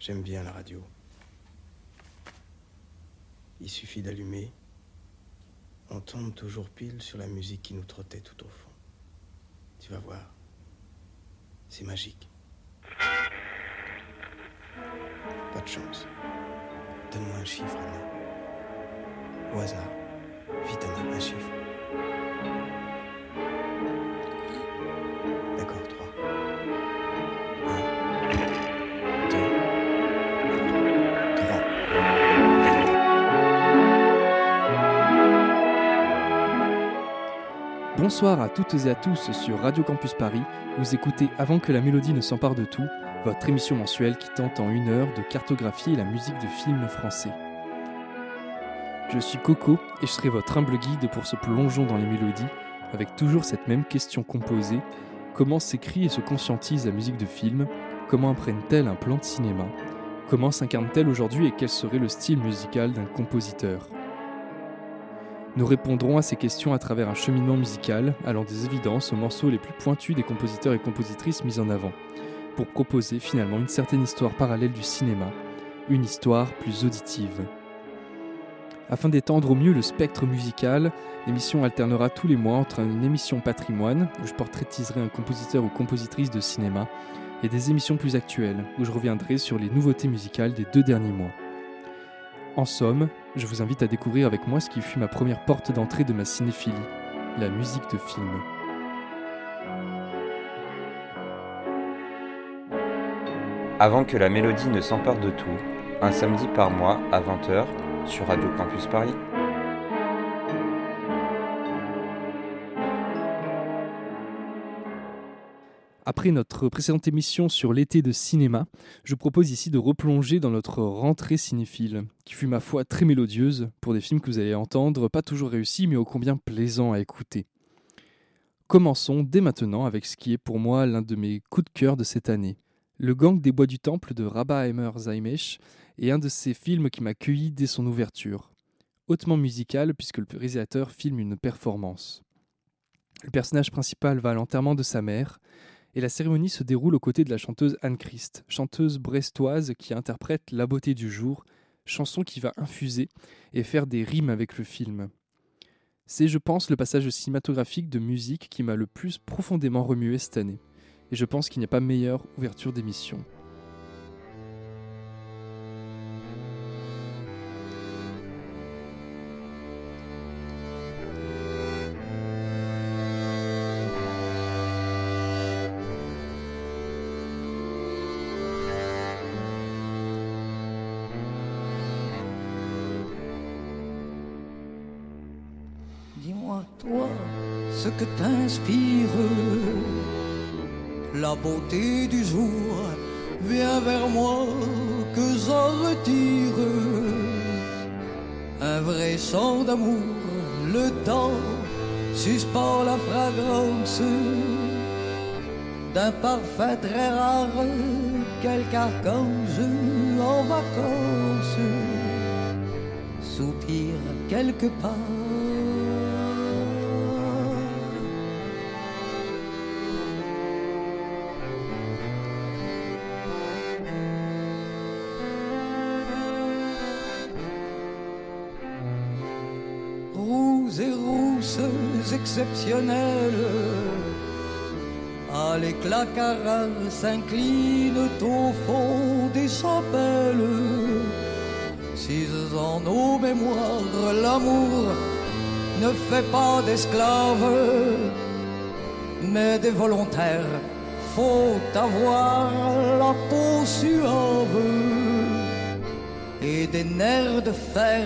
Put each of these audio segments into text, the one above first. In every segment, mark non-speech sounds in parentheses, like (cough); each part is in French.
J'aime bien la radio. Il suffit d'allumer. On tombe toujours pile sur la musique qui nous trottait tout au fond. Tu vas voir. C'est magique. Pas de chance. Donne-moi un chiffre, Anna. Au hasard. Vite, Anna, un chiffre. Bonsoir à toutes et à tous sur Radio Campus Paris. Vous écoutez Avant que la mélodie ne s'empare de tout, votre émission mensuelle qui tente en une heure de cartographier la musique de films français. Je suis Coco et je serai votre humble guide pour ce plongeon dans les mélodies, avec toujours cette même question composée comment s'écrit et se conscientise la musique de film? Comment apprennent-elles un plan de cinéma? Comment s'incarne-t-elle aujourd'hui et quel serait le style musical d'un compositeur? Nous répondrons à ces questions à travers un cheminement musical allant des évidences aux morceaux les plus pointus des compositeurs et compositrices mis en avant, pour proposer finalement une certaine histoire parallèle du cinéma, une histoire plus auditive. Afin d'étendre au mieux le spectre musical, l'émission alternera tous les mois entre une émission patrimoine, où je portraitiserai un compositeur ou compositrice de cinéma, et des émissions plus actuelles, où je reviendrai sur les nouveautés musicales des deux derniers mois. En somme, je vous invite à découvrir avec moi ce qui fut ma première porte d'entrée de ma cinéphilie, la musique de film. Avant que la mélodie ne s'empare de tout, un samedi par mois à 20h sur Radio Campus Paris. Après notre précédente émission sur l'été de cinéma, je propose ici de replonger dans notre rentrée cinéphile, qui fut ma foi très mélodieuse pour des films que vous allez entendre, pas toujours réussis, mais ô combien plaisants à écouter. Commençons dès maintenant avec ce qui est pour moi l'un de mes coups de cœur de cette année. Le Gang des Bois du Temple de Rabah Zaimesh est un de ces films qui m'a cueilli dès son ouverture. Hautement musical puisque le réalisateur filme une performance. Le personnage principal va à l'enterrement de sa mère, et la cérémonie se déroule aux côtés de la chanteuse Anne Christ, chanteuse brestoise qui interprète La beauté du jour, chanson qui va infuser et faire des rimes avec le film. C'est, je pense, le passage cinématographique de musique qui m'a le plus profondément remué cette année, et je pense qu'il n'y a pas meilleure ouverture d'émission. Quelque archange en vacances soupire quelque part. Roux et rousses exceptionnelles, l'éclat caral s'inclinent au fond des chapelles. Si en nos mémoires l'amour ne fait pas d'esclaves, mais des volontaires, faut avoir la peau suave et des nerfs de fer.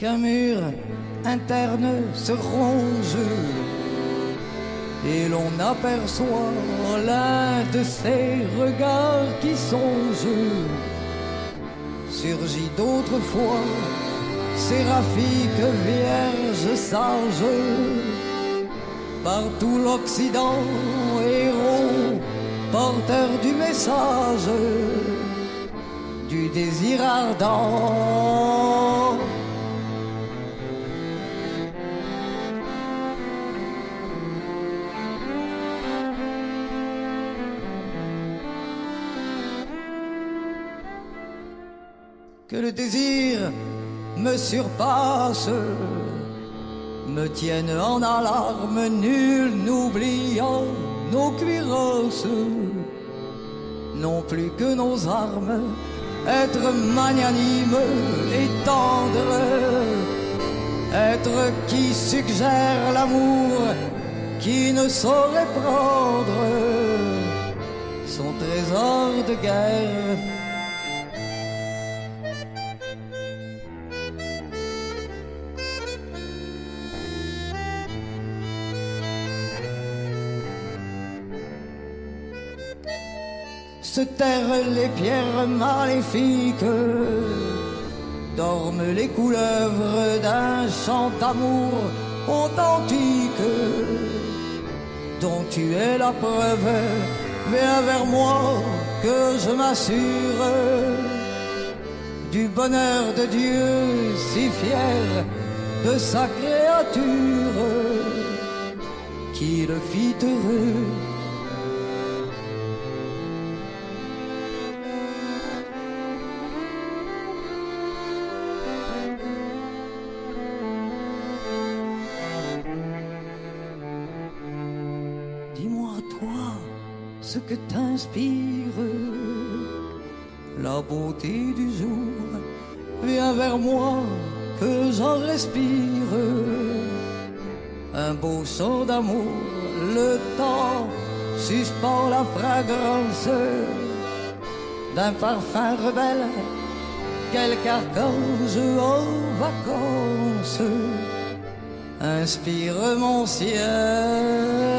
Qu'un mur interne se ronge et l'on aperçoit l'un de ces regards qui songent. Surgit d'autrefois, séraphique vierge sage, par tout l'Occident, héros, porteur du message du désir ardent. Que le désir me surpasse, me tienne en alarme, nul n'oubliant nos cuirasses non plus que nos armes, être magnanime et tendre, être qui suggère l'amour, qui ne saurait prendre son trésor de guerre se les pierres maléfiques, dorment les couleuvres d'un chant d'amour authentique, dont tu es la preuve. Viens vers moi que je m'assure du bonheur de Dieu si fier de sa créature qui le fit heureux que t'inspire la beauté du jour. Viens vers moi que j'en respire un beau son d'amour. Le temps suspend la fragrance d'un parfum rebelle. Quelque archange en vacances inspire mon ciel.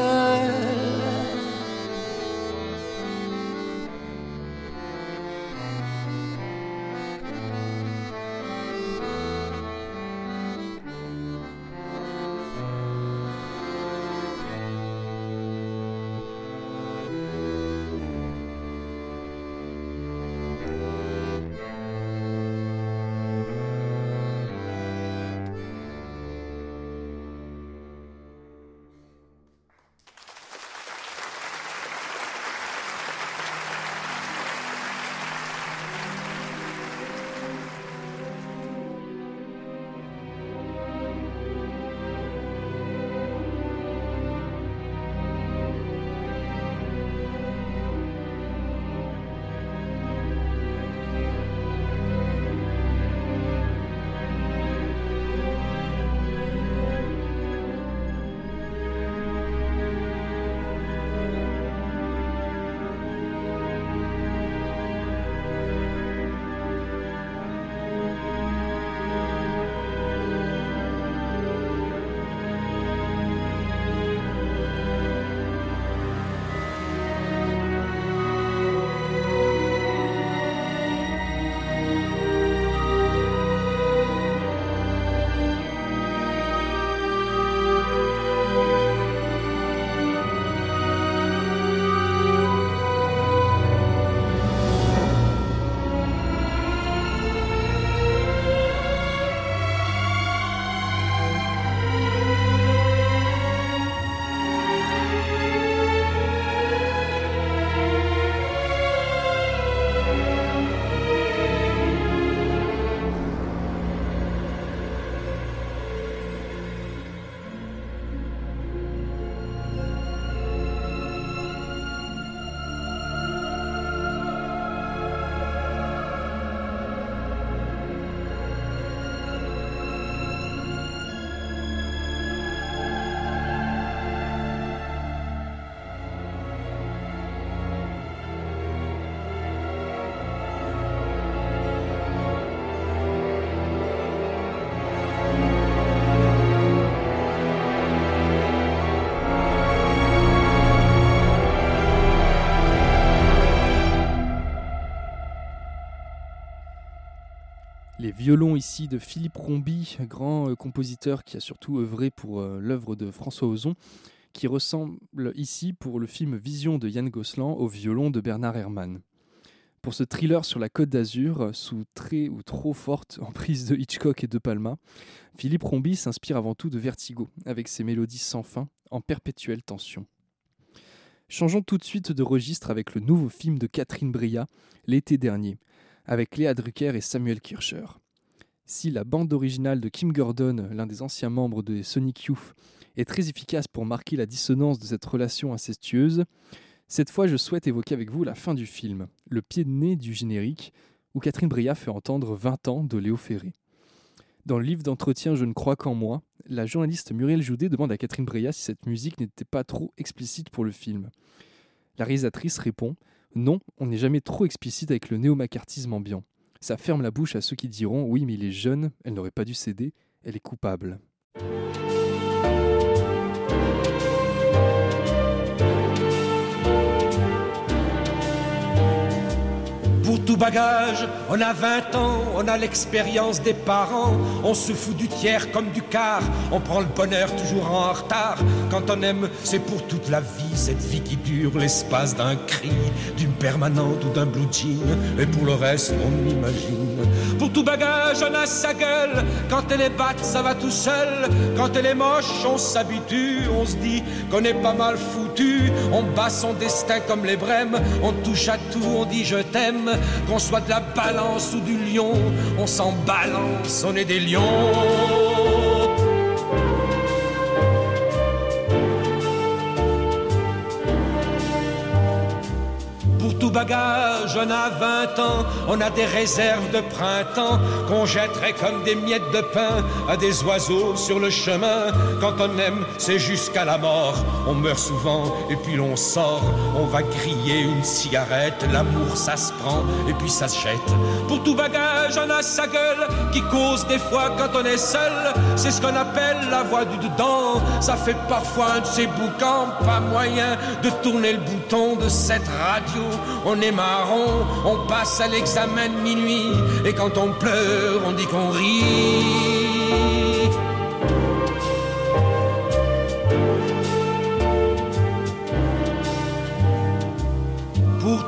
Les violons ici de Philippe Rombi, grand euh, compositeur qui a surtout œuvré pour euh, l'œuvre de François Ozon, qui ressemble ici pour le film Vision de Yann Gosselin au violon de Bernard Herrmann. Pour ce thriller sur la côte d'Azur, sous très ou trop forte emprise de Hitchcock et de Palma, Philippe Rombi s'inspire avant tout de Vertigo, avec ses mélodies sans fin, en perpétuelle tension. Changeons tout de suite de registre avec le nouveau film de Catherine Bria, l'été dernier, avec Léa Drucker et Samuel Kircher. Si la bande originale de Kim Gordon, l'un des anciens membres de Sonic Youth, est très efficace pour marquer la dissonance de cette relation incestueuse, cette fois je souhaite évoquer avec vous la fin du film, le pied de nez du générique, où Catherine Bria fait entendre 20 ans de Léo Ferré. Dans le livre d'entretien Je ne crois qu'en moi, la journaliste Muriel Joudet demande à Catherine Breillat si cette musique n'était pas trop explicite pour le film. La réalisatrice répond Non, on n'est jamais trop explicite avec le néo-macartisme ambiant. Ça ferme la bouche à ceux qui diront Oui, mais il est jeune, elle n'aurait pas dû céder, elle est coupable. Tout bagage. On a 20 ans, on a l'expérience des parents. On se fout du tiers comme du quart. On prend le bonheur toujours en retard. Quand on aime, c'est pour toute la vie. Cette vie qui dure l'espace d'un cri, d'une permanente ou d'un blue jean. Et pour le reste, on imagine. Pour tout bagage, on a sa gueule. Quand elle est batte, ça va tout seul. Quand elle est moche, on s'habitue. On se dit qu'on est pas mal foutu. On bat son destin comme les brèmes. On touche à tout, on dit je t'aime. Qu'on soit de la balance ou du lion, on s'en balance, on est des lions. Bagage, on a 20 ans, on a des réserves de printemps qu'on jetterait comme des miettes de pain à des oiseaux sur le chemin. Quand on aime, c'est jusqu'à la mort. On meurt souvent et puis l'on sort. On va griller une cigarette, l'amour ça se prend et puis ça se. Pour tout bagage, on a sa gueule qui cause des fois quand on est seul. C'est ce qu'on appelle la voix du dedans. Ça fait parfois un de ces boucans, pas moyen de tourner le bouton de cette radio on est marron, on passe à l'examen minuit, et quand on pleure, on dit qu'on rit.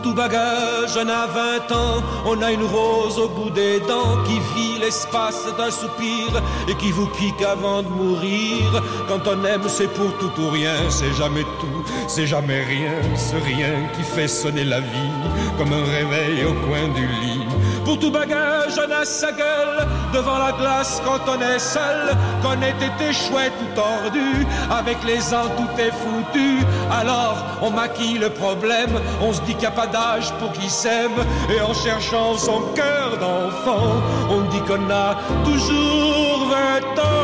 Tout bagage, on a 20 ans, on a une rose au bout des dents qui vit l'espace d'un soupir et qui vous pique avant de mourir. Quand on aime, c'est pour tout ou rien, c'est jamais tout, c'est jamais rien, ce rien qui fait sonner la vie comme un réveil au coin du lit. Pour tout bagage, on a sa gueule devant la glace quand on est seul, qu'on ait été chouette ou tordu, avec les ans tout est foutu. Alors on maquille le problème, on se dit qu'il n'y a pas d'âge pour qui s'aime, et en cherchant son cœur d'enfant, on dit qu'on a toujours 20 ans.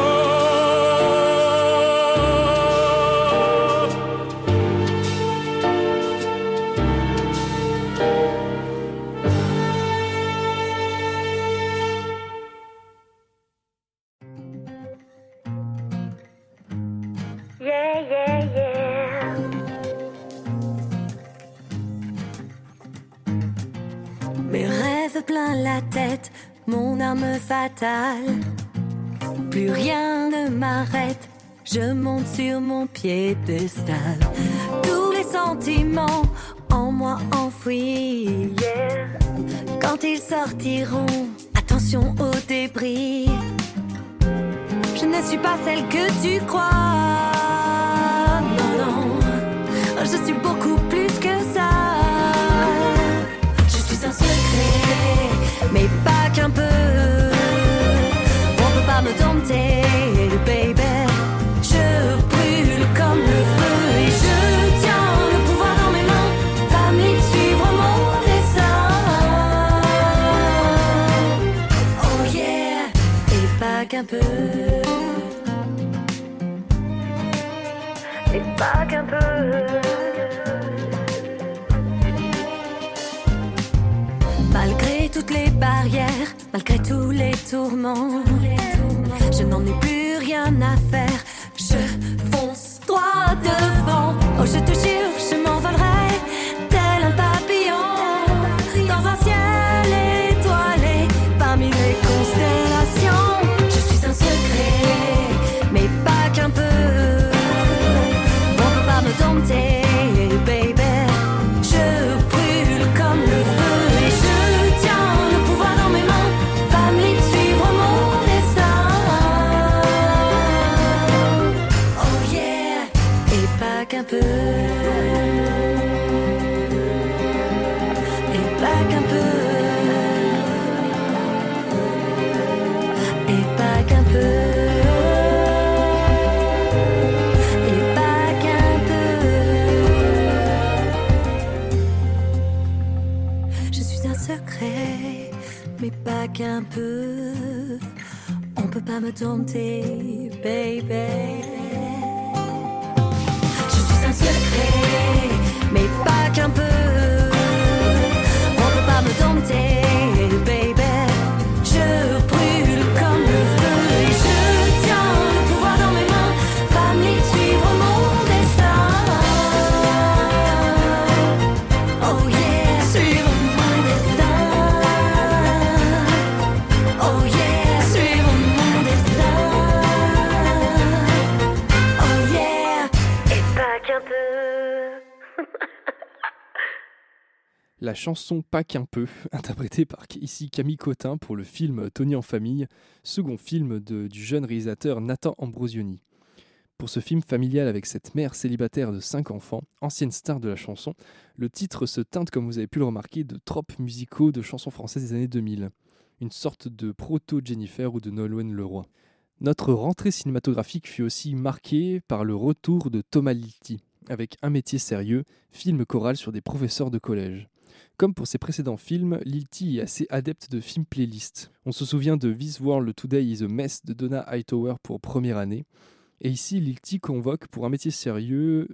Plus rien ne m'arrête, je monte sur mon piédestal. Tous les sentiments en moi enfouis. Quand ils sortiront, attention aux débris. Je ne suis pas celle que tu crois. Non, non, je suis beaucoup plus que ça. Je suis un secret mais pas qu'un peu. Me tenter, baby. Je brûle comme le feu et je tiens le pouvoir dans mes mains. Famille, suivre mon dessin. Oh yeah, et pas qu'un peu. Et pas qu'un peu. toutes les barrières, malgré tous les tourments. Je n'en ai plus rien à faire, je fonce droit devant. Oh, je te qu'un peu. On peut pas me tenter, baby. Je suis un secret, mais pas qu'un peu. On peut pas me tenter, La chanson Pas qu'un peu, (laughs) interprétée par ici Camille Cotin pour le film Tony en famille, second film de- du jeune réalisateur Nathan Ambrosioni. Pour ce film familial avec cette mère célibataire de 5 enfants, ancienne star de la chanson, le titre se teinte, comme vous avez pu le remarquer, de tropes musicaux de chansons françaises des années 2000. Une sorte de proto-Jennifer ou de Nolwenn Leroy. Notre rentrée cinématographique fut aussi marquée par le retour de Thomas Lilti, avec Un métier sérieux, film choral sur des professeurs de collège. Comme pour ses précédents films, Lilti est assez adepte de films playlist. On se souvient de This World Today is a Mess de Donna Hightower pour première année. Et ici, Lilti convoque pour un métier sérieux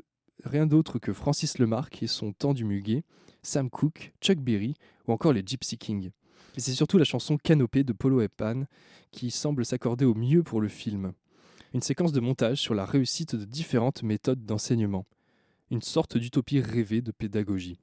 rien d'autre que Francis Lemarque et son Temps du Muguet, Sam Cooke, Chuck Berry ou encore les Gypsy Kings. Et c'est surtout la chanson Canopée de Polo et Pan qui semble s'accorder au mieux pour le film. Une séquence de montage sur la réussite de différentes méthodes d'enseignement. Une sorte d'utopie rêvée de pédagogie.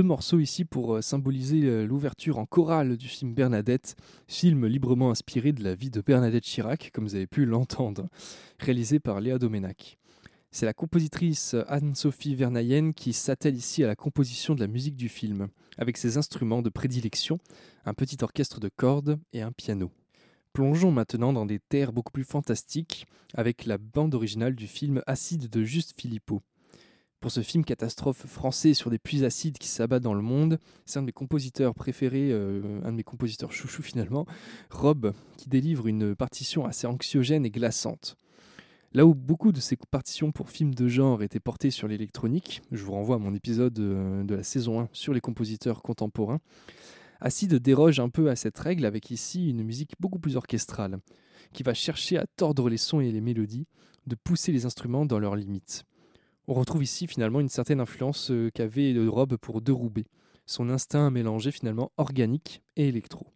Deux morceaux ici pour euh, symboliser euh, l'ouverture en chorale du film Bernadette, film librement inspiré de la vie de Bernadette Chirac, comme vous avez pu (laughs) l'entendre, réalisé par Léa Domenac. C'est la compositrice Anne-Sophie Vernayen qui s'attelle ici à la composition de la musique du film, avec ses instruments de prédilection, un petit orchestre de cordes et un piano. Plongeons maintenant dans des terres beaucoup plus fantastiques avec la bande originale du film Acide de Juste Philippot. Pour ce film catastrophe français sur des puits acides qui s'abattent dans le monde, c'est un de mes compositeurs préférés, euh, un de mes compositeurs chouchou finalement, Rob, qui délivre une partition assez anxiogène et glaçante. Là où beaucoup de ces partitions pour films de genre étaient portées sur l'électronique, je vous renvoie à mon épisode euh, de la saison 1 sur les compositeurs contemporains, Acide déroge un peu à cette règle avec ici une musique beaucoup plus orchestrale, qui va chercher à tordre les sons et les mélodies, de pousser les instruments dans leurs limites. On retrouve ici finalement une certaine influence euh, qu'avait Rob pour De Roubaix, son instinct mélangé finalement organique et électro.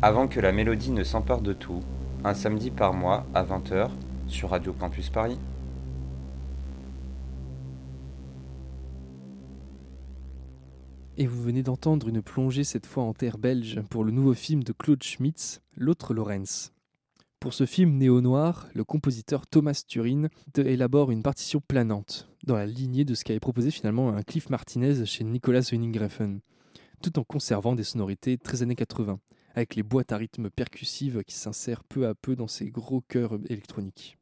Avant que la mélodie ne s'empare de tout, un samedi par mois à 20h sur Radio Campus Paris. Et vous venez d'entendre une plongée cette fois en terre belge pour le nouveau film de Claude Schmitz, L'autre Lorenz. Pour ce film néo-noir, le compositeur Thomas Turin élabore une partition planante, dans la lignée de ce qu'avait proposé finalement un Cliff Martinez chez Nicolas Winding tout en conservant des sonorités très années 80, avec les boîtes à rythme percussives qui s'insèrent peu à peu dans ces gros chœurs électroniques.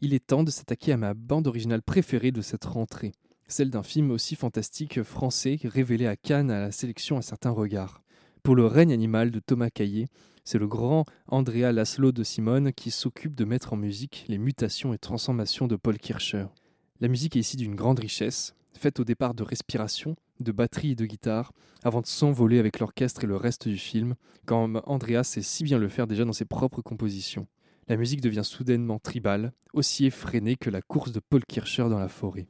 Il est temps de s'attaquer à ma bande originale préférée de cette rentrée, celle d'un film aussi fantastique français révélé à Cannes à la sélection à certains regards. Pour le règne animal de Thomas Caillé, c'est le grand Andrea Laszlo de Simone qui s'occupe de mettre en musique les mutations et transformations de Paul Kircher. La musique est ici d'une grande richesse, faite au départ de respiration, de batterie et de guitare, avant de s'envoler avec l'orchestre et le reste du film, comme Andrea sait si bien le faire déjà dans ses propres compositions. La musique devient soudainement tribale, aussi effrénée que la course de Paul Kircher dans la forêt.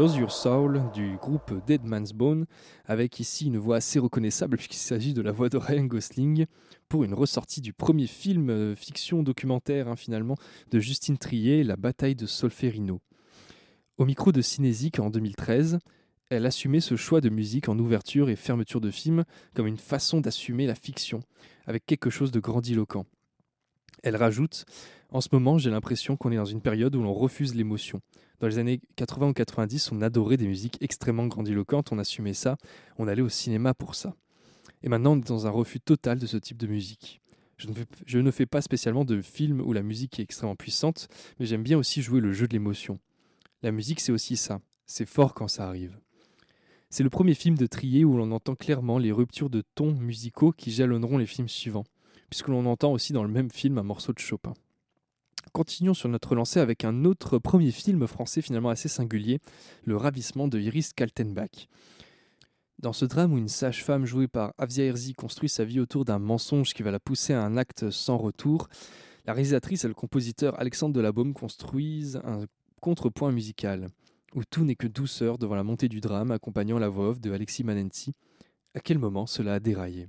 Lose Your Soul du groupe Dead Man's Bone, avec ici une voix assez reconnaissable (laughs) puisqu'il s'agit de la voix de Ryan Gosling pour une ressortie du premier film euh, fiction documentaire hein, finalement de Justine Trier, La bataille de Solferino. Au micro de Cinésique en 2013, elle assumait ce choix de musique en ouverture et fermeture de film comme une façon d'assumer la fiction, avec quelque chose de grandiloquent. Elle rajoute En ce moment, j'ai l'impression qu'on est dans une période où l'on refuse l'émotion. Dans les années 80 ou 90, on adorait des musiques extrêmement grandiloquentes, on assumait ça, on allait au cinéma pour ça. Et maintenant, on est dans un refus total de ce type de musique. Je ne, fais, pas spécialement de films où la musique est extrêmement puissante, mais j'aime bien aussi jouer le jeu de l'émotion. La musique, c'est aussi ça. C'est fort quand ça arrive. C'est le premier film de Trier où l'on entend clairement les ruptures de tons musicaux qui jalonneront les films suivants, puisque l'on entend aussi dans le même film un morceau de Chopin. Continuons sur notre lancée avec un autre premier film français finalement assez singulier, Le ravissement de Iris Kaltenbach. Dans ce drame où une sage-femme jouée par Avia Herzi construit sa vie autour d'un mensonge qui va la pousser à un acte sans retour, la réalisatrice et le compositeur Alexandre Delabaume construisent un contrepoint musical, où tout n'est que douceur devant la montée du drame accompagnant la voix off de Alexis Manenzi. À quel moment cela a déraillé?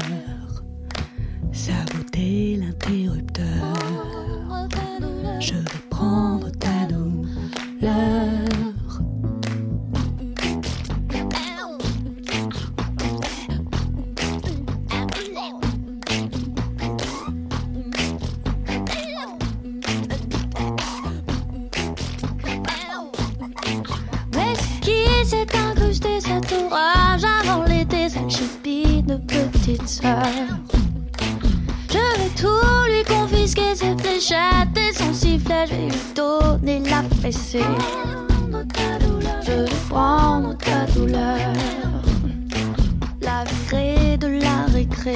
saboter l'interrupteur. Je vais prendre ta douleur. Mais ce qui s'est incrusté cet orage avant l'été, cette chipie de petite sœur. Et son sifflet, je vais lui donner la fessée. Je vais prendre ta douleur, la virer de la récré.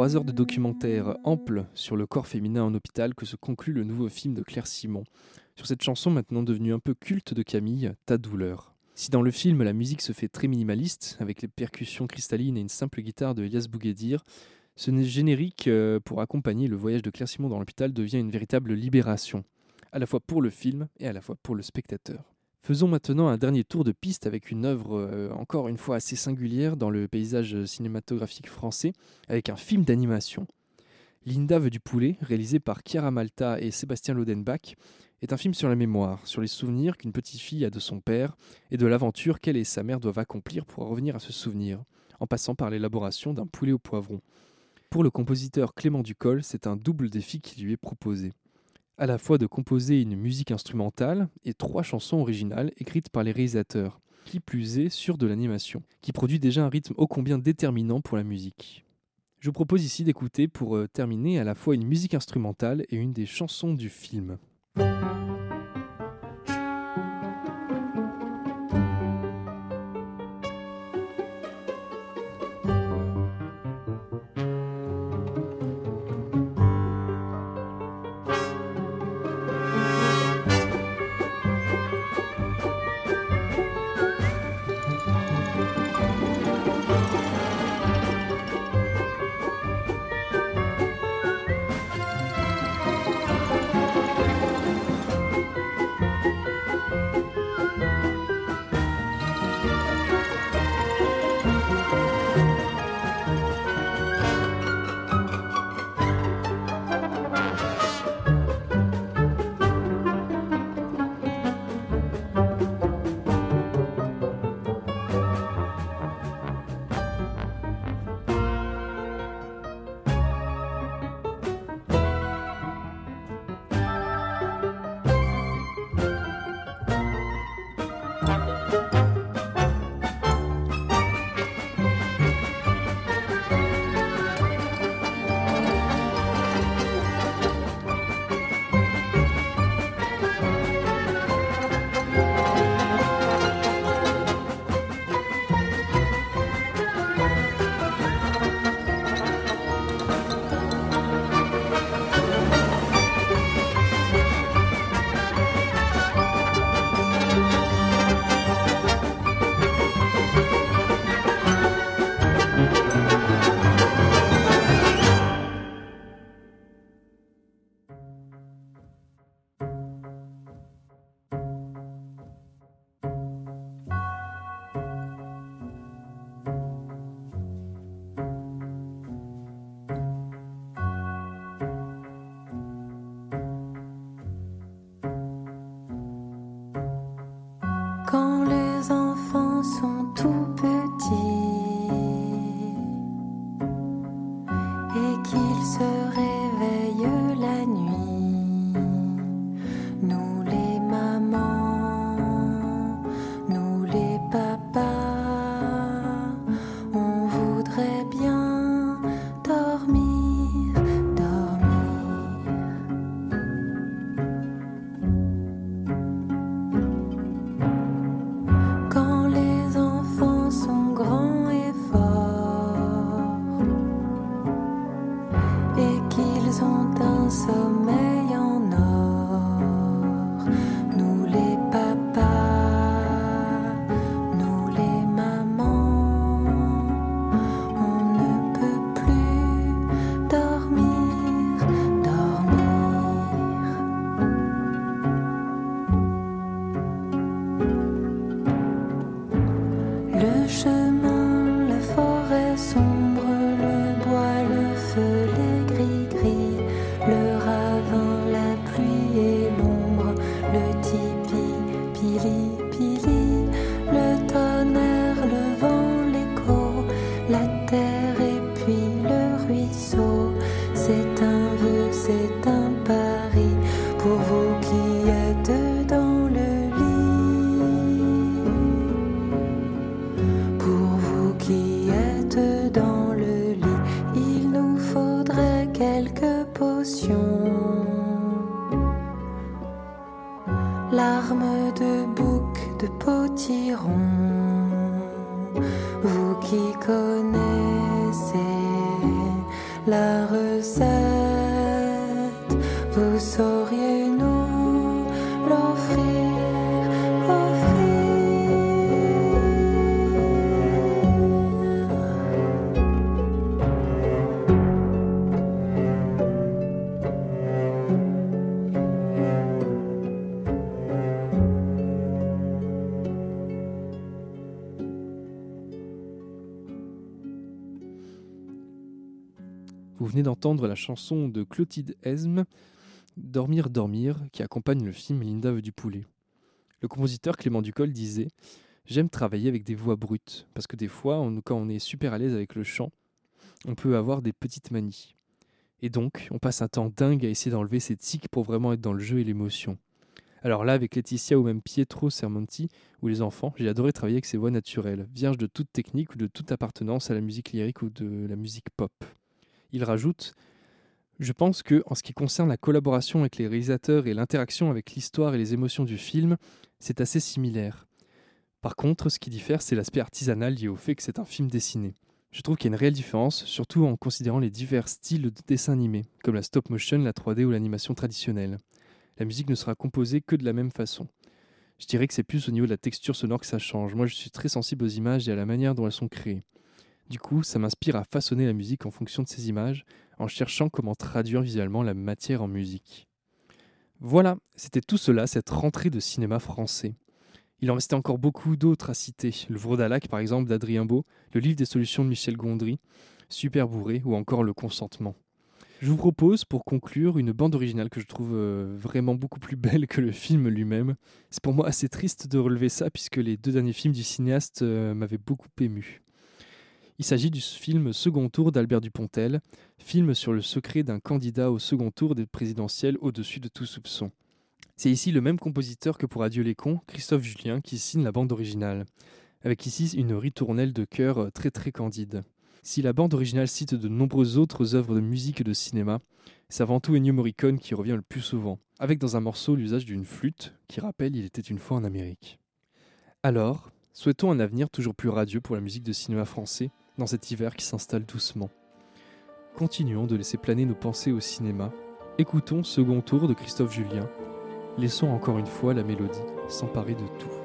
Trois heures de documentaire ample sur le corps féminin en hôpital que se conclut le nouveau film de Claire Simon. Sur cette chanson maintenant devenue un peu culte de Camille, Ta douleur. Si dans le film la musique se fait très minimaliste, avec les percussions cristallines et une simple guitare de Elias Bouguedir, ce générique euh, pour accompagner le voyage de Claire Simon dans l'hôpital devient une véritable libération, à la fois pour le film et à la fois pour le spectateur. Faisons maintenant un dernier tour de piste avec une œuvre euh, encore une fois assez singulière dans le paysage cinématographique français, avec un film d'animation. Linda veut du poulet, réalisé par Chiara Malta et Sébastien Lodenbach, est un film sur la mémoire, sur les souvenirs qu'une petite fille a de son père et de l'aventure qu'elle et sa mère doivent accomplir pour revenir à ce souvenir, en passant par l'élaboration d'un poulet au poivron. Pour le compositeur Clément Ducol, c'est un double défi qui lui est proposé. À la fois de composer une musique instrumentale et trois chansons originales écrites par les réalisateurs, qui plus est sur de l'animation, qui produit déjà un rythme ô combien déterminant pour la musique. Je vous propose ici d'écouter pour euh, terminer à la fois une musique instrumentale et une des chansons du film. D'entendre la chanson de Clotilde Esme, Dormir, dormir, qui accompagne le film Linda veut du poulet. Le compositeur Clément Ducol disait J'aime travailler avec des voix brutes, parce que des fois, quand on est super à l'aise avec le chant, on peut avoir des petites manies. Et donc, on passe un temps dingue à essayer d'enlever ces tics pour vraiment être dans le jeu et l'émotion. Alors là, avec Laetitia ou même Pietro Sermonti ou les enfants, j'ai adoré travailler avec ces voix naturelles, vierges de toute technique ou de toute appartenance à la musique lyrique ou de la musique pop. Il rajoute Je pense que, en ce qui concerne la collaboration avec les réalisateurs et l'interaction avec l'histoire et les émotions du film, c'est assez similaire. Par contre, ce qui diffère, c'est l'aspect artisanal lié au fait que c'est un film dessiné. Je trouve qu'il y a une réelle différence, surtout en considérant les divers styles de dessin animé, comme la stop motion, la 3D ou l'animation traditionnelle. La musique ne sera composée que de la même façon. Je dirais que c'est plus au niveau de la texture sonore que ça change. Moi, je suis très sensible aux images et à la manière dont elles sont créées. Du coup, ça m'inspire à façonner la musique en fonction de ces images, en cherchant comment traduire visuellement la matière en musique. Voilà, c'était tout cela, cette rentrée de cinéma français. Il en restait encore beaucoup d'autres à citer. Le Vraudalac, par exemple, d'Adrien Beau, le livre des solutions de Michel Gondry, Super Bourré, ou encore Le Consentement. Je vous propose, pour conclure, une bande originale que je trouve euh, vraiment beaucoup plus belle que le film lui-même. C'est pour moi assez triste de relever ça, puisque les deux derniers films du cinéaste euh, m'avaient beaucoup ému. Il s'agit du film Second Tour d'Albert Dupontel, film sur le secret d'un candidat au second tour des présidentielles au-dessus de tout soupçon. C'est ici le même compositeur que pour Adieu les cons, Christophe Julien, qui signe la bande originale, avec ici une ritournelle de chœur très très candide. Si la bande originale cite de nombreuses autres œuvres de musique et de cinéma, c'est avant tout Ennio Morricone qui revient le plus souvent, avec dans un morceau l'usage d'une flûte qui rappelle Il était une fois en Amérique. Alors, souhaitons un avenir toujours plus radieux pour la musique de cinéma français dans cet hiver qui s'installe doucement. Continuons de laisser planer nos pensées au cinéma. Écoutons Second Tour de Christophe Julien. Laissons encore une fois la mélodie s'emparer de tout.